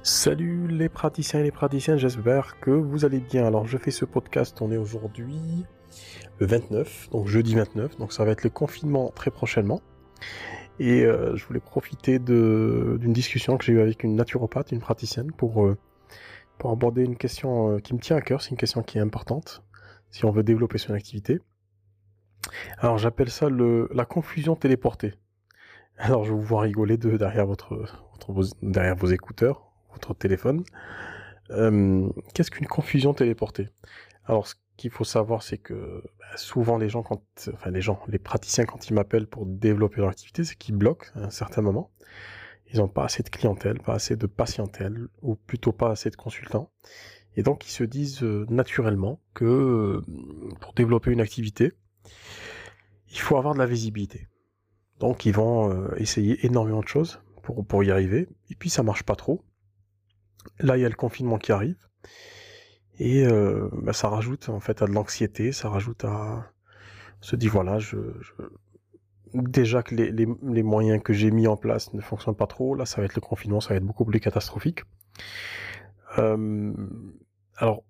Salut les praticiens et les praticiennes, j'espère que vous allez bien. Alors je fais ce podcast, on est aujourd'hui le 29, donc jeudi 29, donc ça va être le confinement très prochainement. Et euh, je voulais profiter d'une discussion que j'ai eue avec une naturopathe, une praticienne, pour, euh, pour aborder une question euh, qui me tient à cœur, c'est une question qui est importante si on veut développer son activité. Alors j'appelle ça le, la confusion téléportée. Alors je vous vois rigoler de, derrière, votre, derrière vos écouteurs, votre téléphone. Euh, qu'est-ce qu'une confusion téléportée? Alors, ce qu'il faut savoir, c'est que bah, souvent les gens, quand, enfin les gens, les praticiens, quand ils m'appellent pour développer leur activité, c'est qu'ils bloquent à un certain moment. Ils n'ont pas assez de clientèle, pas assez de patientèle, ou plutôt pas assez de consultants. Et donc, ils se disent euh, naturellement que euh, pour développer une activité, il faut avoir de la visibilité. Donc, ils vont essayer énormément de choses pour, pour y arriver. Et puis, ça marche pas trop. Là, il y a le confinement qui arrive. Et euh, bah, ça rajoute en fait à de l'anxiété, ça rajoute à... Se dit voilà, je, déjà que les, moyens que j'ai mis en place ne fonctionnent pas trop, là ça va être le confinement, ça va être beaucoup plus catastrophique. Alors,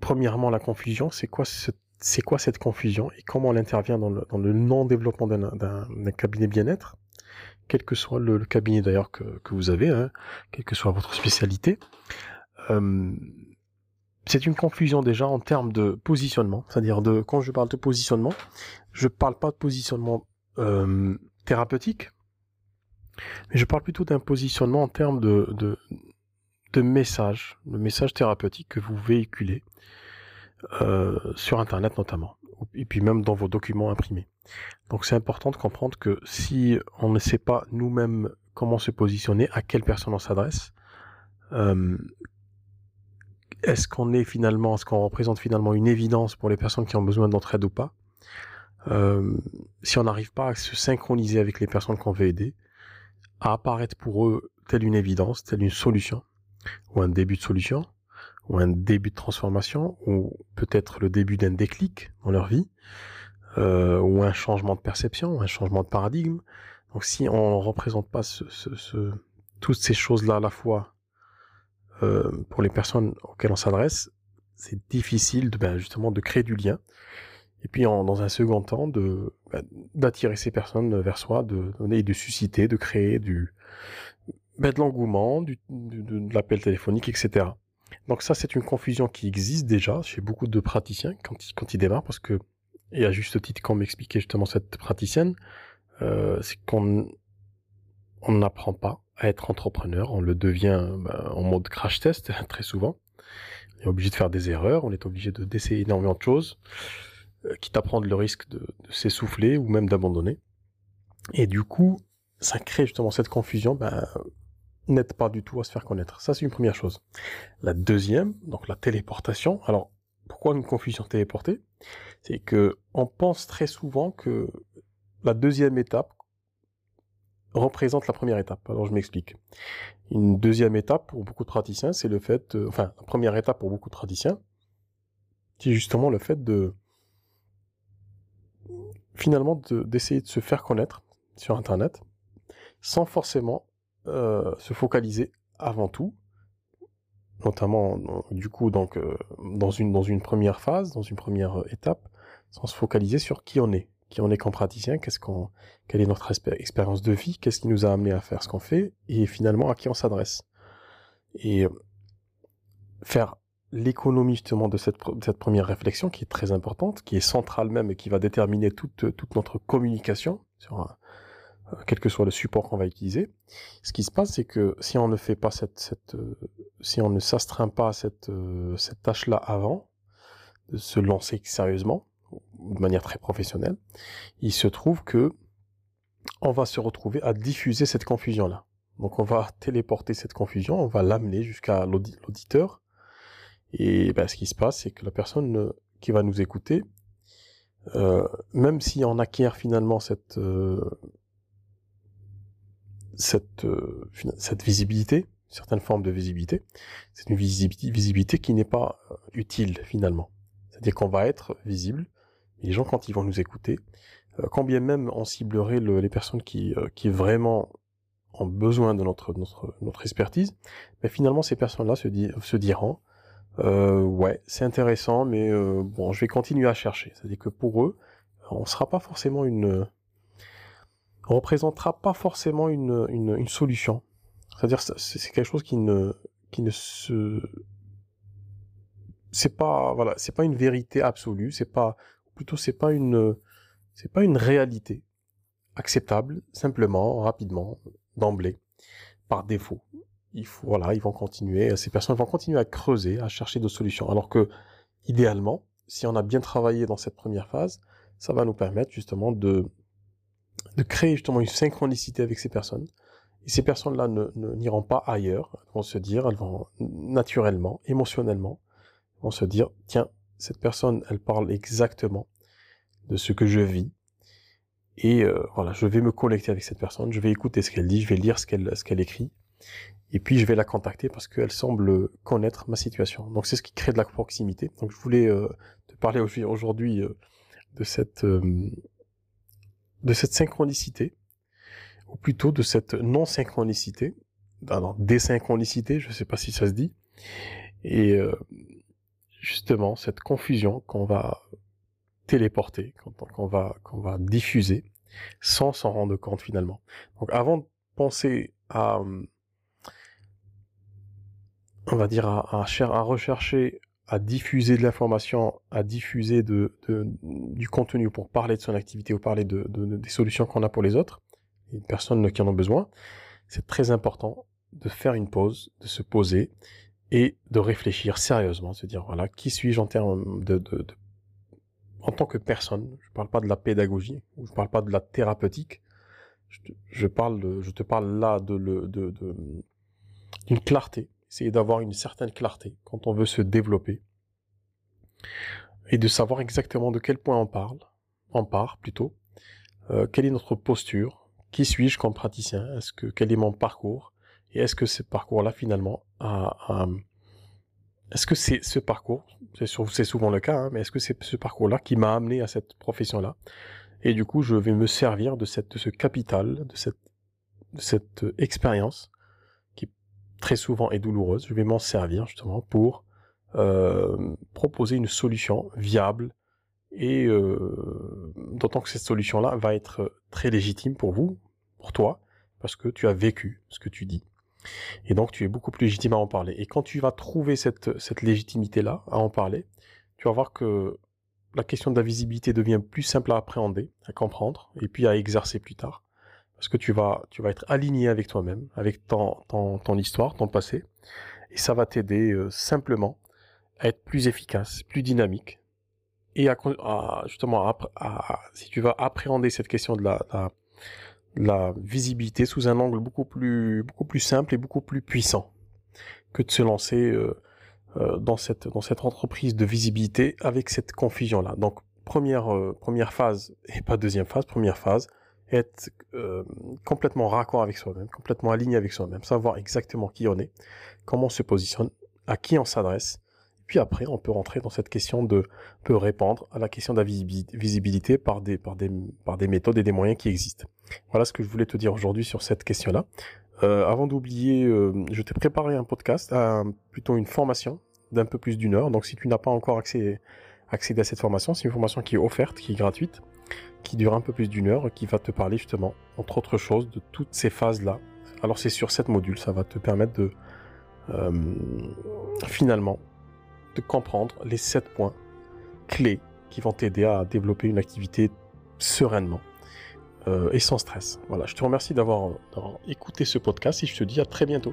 premièrement, la confusion, c'est quoi, c'est quoi cette confusion et comment elle intervient dans le, dans le non-développement d'un cabinet bien-être? Quel que soit le, cabinet d'ailleurs que, vous avez, hein, quelle que soit votre spécialité. Euh, c'est une confusion déjà en termes de positionnement, c'est-à-dire de quand je parle de positionnement, je parle pas de positionnement euh, thérapeutique, mais je parle plutôt d'un positionnement en termes de message, le message thérapeutique que vous véhiculez euh, sur Internet notamment, et puis même dans vos documents imprimés. Donc c'est important de comprendre que si on ne sait pas nous-mêmes comment se positionner, à quelle personne on s'adresse, euh, est-ce qu'on est finalement, est-ce qu'on représente finalement une évidence pour les personnes qui ont besoin d'entraide ou pas euh, Si on n'arrive pas à se synchroniser avec les personnes qu'on veut aider, à apparaître pour eux telle une évidence, telle une solution, ou un début de solution, ou un début de transformation, ou peut-être le début d'un déclic dans leur vie, euh, ou un changement de perception, un changement de paradigme. Donc si on ne représente pas ce, ce, toutes ces choses-là à la fois euh, pour les personnes auxquelles on s'adresse, c'est difficile de, ben, justement de créer du lien. Et puis en, dans un second temps, de ben, d'attirer ces personnes vers soi, de donner, de susciter, de créer du ben, de l'engouement, du, de l'appel téléphonique, etc. Donc ça, c'est une confusion qui existe déjà chez beaucoup de praticiens quand ils, quand ils démarrent, parce que, et à juste titre, quand m'expliquait justement cette praticienne, euh, c'est qu'on on n'apprend pas à être entrepreneur, on le devient ben, en mode crash test très souvent. On est obligé de faire des erreurs, on est obligé de d'essayer énormément de choses, euh, quitte à prendre le risque de, de s'essouffler ou même d'abandonner. Et du coup, ça crée justement cette confusion. Ben, n'aide pas du tout à se faire connaître. Ça, c'est une première chose. La deuxième, donc la téléportation. Alors, pourquoi une confusion téléportée? C'est que on pense très souvent que la deuxième étape représente la première étape. Alors, je m'explique. Une deuxième étape pour beaucoup de praticiens, c'est le fait, enfin, la première étape pour beaucoup de praticiens, c'est justement le fait de finalement d'essayer de se faire connaître sur Internet sans forcément euh, se focaliser avant tout, notamment du coup donc euh, dans une dans une première phase, dans une première euh, étape, sans se focaliser sur qui on est, qui on est comme praticien, qu'est-ce quelle est notre expérience de vie, qu'est-ce qui nous a amené à faire ce qu'on fait, et finalement à qui on s'adresse. Et faire l'économie justement de cette, cette première réflexion qui est très importante, qui est centrale même et qui va déterminer toute, toute notre communication sur un, euh, quel que soit le support qu'on va utiliser. Ce qui se passe, c'est que si on ne fait pas cette, cette euh, si on ne s'astreint pas à cette, euh, cette tâche-là avant de se lancer sérieusement, de manière très professionnelle, il se trouve que on va se retrouver à diffuser cette confusion-là. Donc on va téléporter cette confusion, on va l'amener jusqu'à l'auditeur. Et ben, ce qui se passe, c'est que la personne qui va nous écouter, euh, même si on acquiert finalement cette, cette, euh, cette visibilité, certaines formes de visibilité, c'est une visibilité qui n'est pas euh, utile finalement. C'est-à-dire qu'on va être visible, les gens quand ils vont nous écouter, euh, quand bien même on ciblerait les personnes qui, qui vraiment ont besoin de notre, notre, notre expertise, mais finalement ces personnes-là se, diront euh, ouais, c'est intéressant, mais euh, bon, je vais continuer à chercher. C'est-à-dire que pour eux, on sera pas forcément une, représentera pas forcément une, une, solution. C'est-à-dire c'est quelque chose qui ne, qui ne se, c'est pas, voilà, c'est pas une vérité absolue, c'est pas, plutôt c'est pas une, c'est pas une réalité acceptable, simplement, rapidement, d'emblée, par défaut. Il faut, voilà, ils vont continuer, ces personnes vont continuer à creuser, à chercher d'autres solutions. Alors que, idéalement, si on a bien travaillé dans cette première phase, ça va nous permettre justement de, de créer justement une synchronicité avec ces personnes. Et ces personnes-là ne, n'iront pas ailleurs, elles vont se dire, elles vont naturellement, émotionnellement, vont se dire, tiens, cette personne, elle parle exactement de ce que je vis, et euh, voilà, je vais me connecter avec cette personne, je vais écouter ce qu'elle dit, je vais lire ce qu'elle ce qu'elle écrit, et puis je vais la contacter parce qu'elle semble connaître ma situation. Donc c'est ce qui crée de la proximité. Donc je voulais euh, te parler aujourd'hui euh, de cette de cette synchronicité, ou plutôt de cette non synchronicité, alors désynchronicité, je ne sais pas si ça se dit, et justement cette confusion qu'on va téléporter, qu'on va, va diffuser, sans s'en rendre compte finalement. Donc avant de penser à, on va dire, à, à, rechercher, à diffuser de l'information, à diffuser de, du contenu pour parler de son activité ou parler de, des solutions qu'on a pour les autres, les personnes qui en ont besoin, c'est très important de faire une pause, de se poser et de réfléchir sérieusement, de se dire voilà, qui suis-je en termes de, de, en tant que personne, je ne parle pas de la pédagogie, je ne parle pas de la thérapeutique, je, te parle là de, de, d'une clarté, essayer d'avoir une certaine clarté quand on veut se développer et de savoir exactement de quel point on parle, on part plutôt, euh, quelle est notre posture, qui suis-je comme praticien, est-ce que quel est mon parcours et est-ce que ce parcours-là finalement a, est-ce que c'est ce parcours, c'est souvent le cas, hein, mais est-ce que c'est ce parcours-là qui m'a amené à cette profession-là Et du coup, je vais me servir de, cette, de ce capital, de cette, de cette expérience, qui très souvent est douloureuse, je vais m'en servir justement pour euh, proposer une solution viable, et euh, d'autant que cette solution-là va être très légitime pour vous, pour toi, parce que tu as vécu ce que tu dis. Et donc, tu es beaucoup plus légitime à en parler. Et quand tu vas trouver cette, cette légitimité-là à en parler, tu vas voir que la question de la visibilité devient plus simple à appréhender, à comprendre, et puis à exercer plus tard. Parce que tu vas, tu vas être aligné avec toi-même, avec ton, ton, ton, histoire, ton passé, et ça va t'aider euh, simplement à être plus efficace, plus dynamique, et à, justement, à, si tu vas appréhender cette question de la, visibilité sous un angle beaucoup plus, beaucoup plus simple et beaucoup plus puissant que de se lancer euh, euh, dans, cette, dans cette entreprise de visibilité avec cette confusion-là. Donc, première, première phase, et pas deuxième phase, première phase, être complètement raccord avec soi-même, complètement aligné avec soi-même, savoir exactement qui on est, comment on se positionne, à qui on s'adresse, puis après, on peut rentrer dans cette question de, peut répondre à la question de la visibilité par des, par des, par des méthodes et des moyens qui existent. Voilà ce que je voulais te dire aujourd'hui sur cette question-là. Euh, avant d'oublier, euh, je t'ai préparé un podcast, plutôt une formation d'un peu plus d'une heure. Donc si tu n'as pas encore accès, accédé à cette formation, c'est une formation qui est offerte, qui est gratuite, qui dure un peu plus d'une heure, qui va te parler justement, entre autres choses, de toutes ces phases-là. Alors c'est sur cette module, ça va te permettre de euh, finalement de comprendre les 7 points clés qui vont t'aider à développer une activité sereinement euh, et sans stress. Voilà, je te remercie d'avoir écouté ce podcast et je te dis à très bientôt.